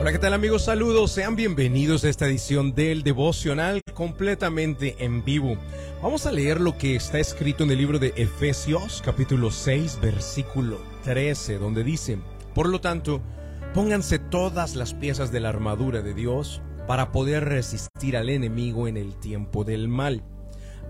Hola, ¿qué tal amigos? Saludos, sean bienvenidos a esta edición del devocional completamente en vivo. Vamos a leer lo que está escrito en el libro de Efesios capítulo 6 versículo 13, donde dice, por lo tanto, pónganse todas las piezas de la armadura de Dios para poder resistir al enemigo en el tiempo del mal.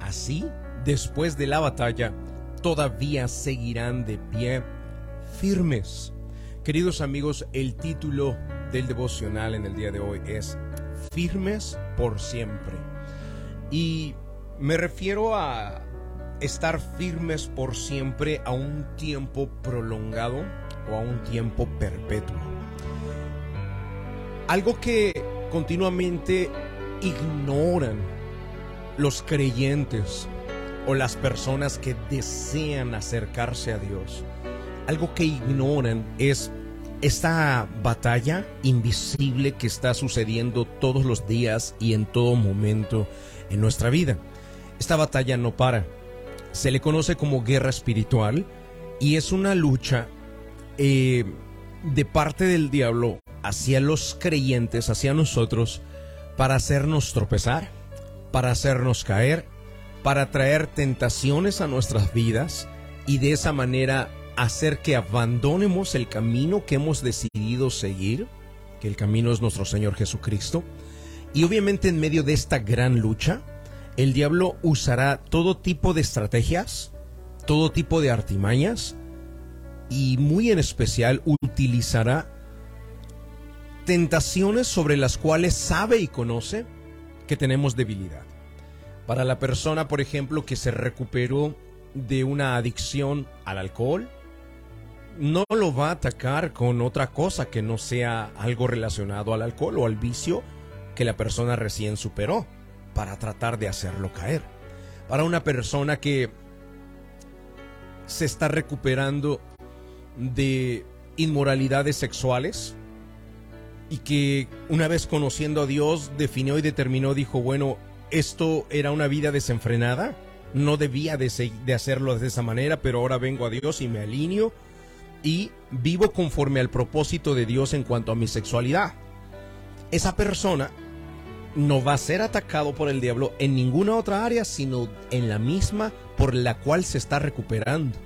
Así, después de la batalla, todavía seguirán de pie firmes. Queridos amigos, el título del devocional en el día de hoy es Firmes por siempre. Y me refiero a estar firmes por siempre a un tiempo prolongado o a un tiempo perpetuo. Algo que continuamente ignoran los creyentes o las personas que desean acercarse a Dios. Algo que ignoran es esta batalla invisible que está sucediendo todos los días y en todo momento en nuestra vida. Esta batalla no para. Se le conoce como guerra espiritual y es una lucha eh, de parte del diablo hacia los creyentes, hacia nosotros, para hacernos tropezar, para hacernos caer, para traer tentaciones a nuestras vidas y de esa manera hacer que abandonemos el camino que hemos decidido seguir, que el camino es nuestro Señor Jesucristo. Y obviamente en medio de esta gran lucha, el diablo usará todo tipo de estrategias, todo tipo de artimañas y muy en especial utilizará tentaciones sobre las cuales sabe y conoce que tenemos debilidad. Para la persona, por ejemplo, que se recuperó de una adicción al alcohol, no lo va a atacar con otra cosa que no sea algo relacionado al alcohol o al vicio que la persona recién superó para tratar de hacerlo caer. Para una persona que se está recuperando de inmoralidades sexuales y que una vez conociendo a Dios definió y determinó, dijo, bueno, esto era una vida desenfrenada, no debía de, hacerlo de esa manera, pero ahora vengo a Dios y me alineo y vivo conforme al propósito de Dios en cuanto a mi sexualidad. Esa persona no va a ser atacado por el diablo en ninguna otra área, sino en la misma por la cual se está recuperando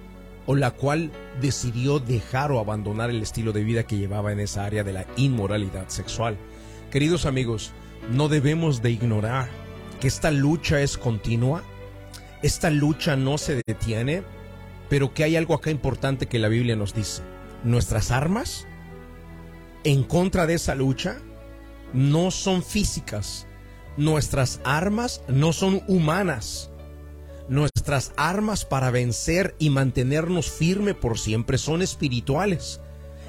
o la cual decidió dejar o abandonar el estilo de vida que llevaba en esa área de la inmoralidad sexual. Queridos amigos, no debemos de ignorar que esta lucha es continua, esta lucha no se detiene, pero que hay algo acá importante que la Biblia nos dice. Nuestras armas en contra de esa lucha no son físicas. Nuestras armas no son humanas. Nuestras armas para vencer y mantenernos firme por siempre son espirituales.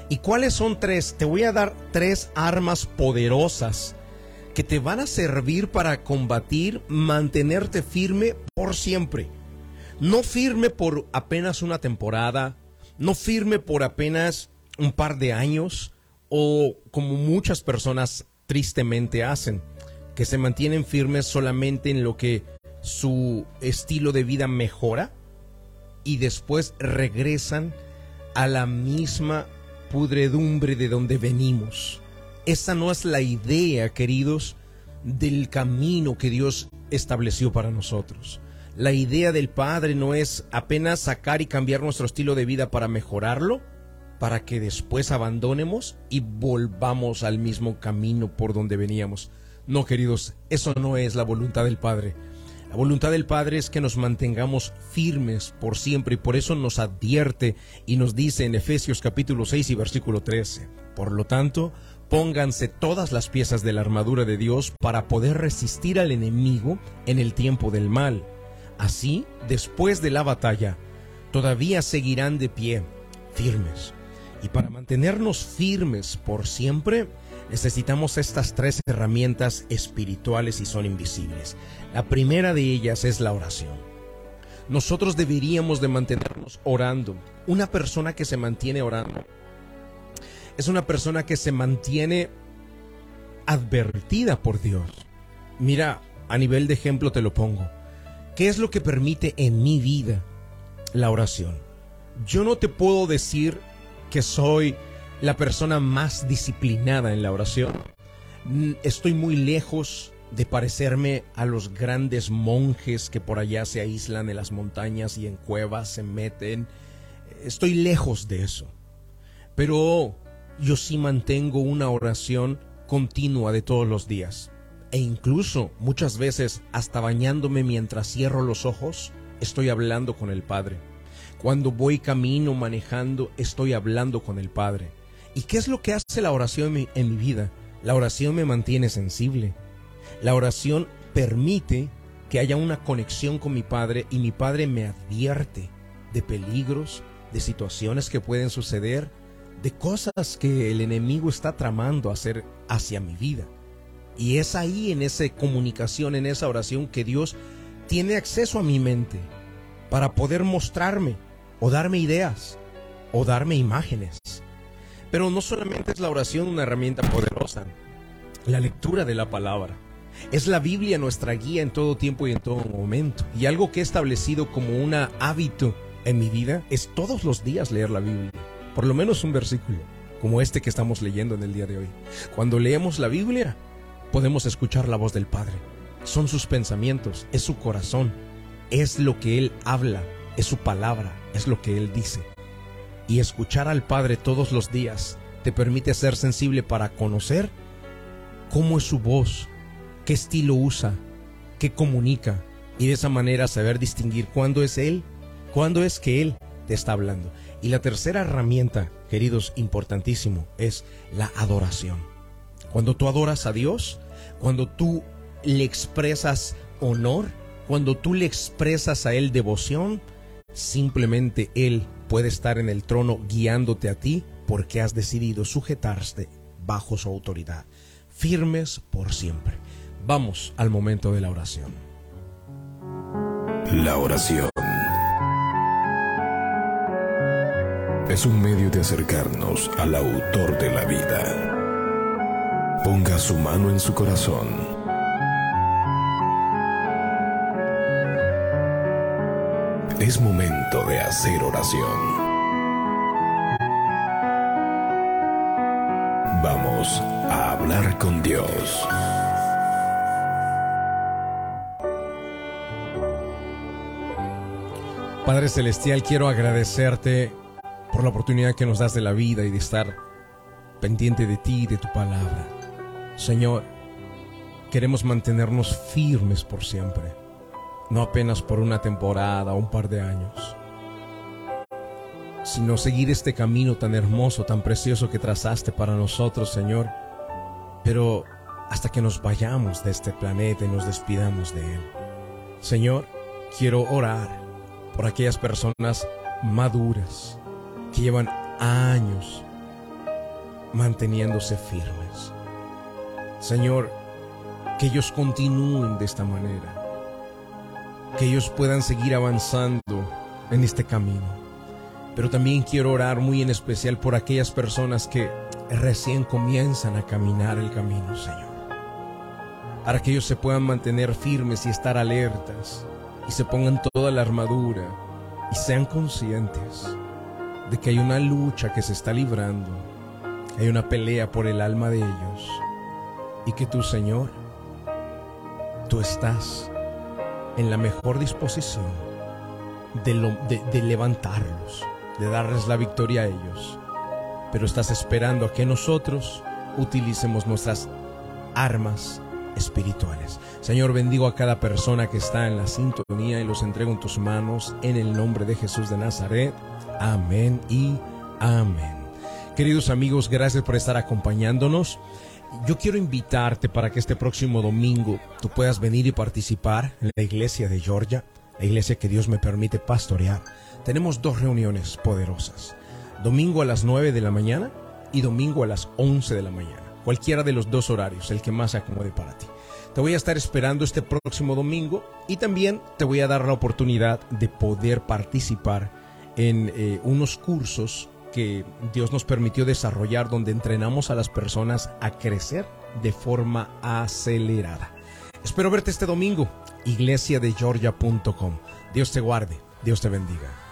¿Y cuáles son tres? Te voy a dar tres armas poderosas que te van a servir para combatir, mantenerte firme por siempre. No firme por apenas una temporada, no firme por apenas un par de años o como muchas personas tristemente hacen, que se mantienen firmes solamente en lo que su estilo de vida mejora y después regresan a la misma pudredumbre de donde venimos. Esa no es la idea, queridos, del camino que Dios estableció para nosotros. La idea del Padre no es apenas sacar y cambiar nuestro estilo de vida para mejorarlo, para que después abandonemos y volvamos al mismo camino por donde veníamos. No, queridos, eso no es la voluntad del Padre. La voluntad del Padre es que nos mantengamos firmes por siempre y por eso nos advierte y nos dice en Efesios capítulo 6 y versículo 13. Por lo tanto, pónganse todas las piezas de la armadura de Dios para poder resistir al enemigo en el tiempo del mal Así, después de la batalla, todavía seguirán de pie, firmes. Y para mantenernos firmes por siempre, necesitamos estas tres herramientas espirituales y son invisibles. La primera de ellas es la oración. Nosotros deberíamos de mantenernos orando. Una persona que se mantiene orando es una persona que se mantiene advertida por Dios. Mira, a nivel de ejemplo te lo pongo. ¿Qué es lo que permite en mi vida la oración? Yo no te puedo decir que soy la persona más disciplinada en la oración. Mm, Estoy muy lejos de parecerme a los grandes monjes que por allá se aíslan en las montañas y en cuevas se meten. Estoy lejos de eso. Pero yo sí mantengo una oración continua de todos los días. E incluso muchas veces hasta bañándome mientras cierro los ojos, estoy hablando con el Padre. Cuando voy camino manejando, estoy hablando con el Padre. ¿Y qué es lo que hace la oración en mi, en mi vida? La oración me mantiene sensible. La oración permite que haya una conexión con mi Padre y mi Padre me advierte de peligros, de situaciones que pueden suceder, de cosas que el enemigo está tramando hacer hacia mi vida. Y es ahí en esa comunicación, en esa oración que Dios tiene acceso a mi mente para poder mostrarme o darme ideas o darme imágenes. Pero no solamente es la oración una herramienta poderosa, la lectura de la palabra. Es la Biblia nuestra guía en todo tiempo y en todo momento. Y algo que he establecido como un hábito en mi vida es todos los días leer la Biblia. Por lo menos un versículo, como este que estamos leyendo en el día de hoy. Cuando leemos la Biblia, podemos escuchar la voz del Padre. Son sus pensamientos, es su corazón, es lo que Él habla, es su palabra, es lo que Él dice. Y escuchar al Padre todos los días te permite ser sensible para conocer cómo es su voz, qué estilo usa, qué comunica, y de esa manera saber distinguir cuándo es Él, cuándo es que Él te está hablando. Y la tercera herramienta, queridos, importantísimo, es la adoración. Cuando tú adoras a Dios, cuando tú le expresas honor, cuando tú le expresas a Él devoción, simplemente Él puede estar en el trono guiándote a ti porque has decidido sujetarte bajo su autoridad, firmes por siempre. Vamos al momento de la oración. La oración es un medio de acercarnos al autor de la vida. Ponga su mano en su corazón. Es momento de hacer oración. Vamos a hablar con Dios. Padre Celestial, quiero agradecerte por la oportunidad que nos das de la vida y de estar pendiente de ti y de tu palabra. Señor, queremos mantenernos firmes por siempre, no apenas por una temporada o un par de años, sino seguir este camino tan hermoso, tan precioso que trazaste para nosotros, Señor, pero hasta que nos vayamos de este planeta y nos despidamos de él. Señor, quiero orar por aquellas personas maduras que llevan años manteniéndose firmes. Señor, que ellos continúen de esta manera, que ellos puedan seguir avanzando en este camino. Pero también quiero orar muy en especial por aquellas personas que recién comienzan a caminar el camino, Señor. Para que ellos se puedan mantener firmes y estar alertas y se pongan toda la armadura y sean conscientes de que hay una lucha que se está librando, hay una pelea por el alma de ellos y que tú, Señor, tú estás en la mejor disposición de, lo, de, de levantarlos, de darles la victoria a ellos, pero estás esperando a que nosotros utilicemos nuestras armas espirituales. Señor, bendigo a cada persona que está en la sintonía y los entrego en tus manos en el nombre de Jesús de Nazaret. Amén y amén. Queridos amigos, gracias por estar acompañándonos. Yo quiero invitarte para que este próximo domingo tú puedas venir y participar en la iglesia de Georgia, la iglesia que Dios me permite pastorear. Tenemos dos reuniones poderosas. Domingo a las 9 de la mañana y domingo a las 11 de la mañana cualquiera de los dos horarios, el que más se acomode para ti. Te voy a estar esperando este próximo domingo y también te voy a dar la oportunidad de poder participar en eh, unos cursos que Dios nos permitió desarrollar donde entrenamos a las personas a crecer de forma acelerada. Espero verte este domingo, iglesiadegeorgia.com. Dios te guarde, Dios te bendiga.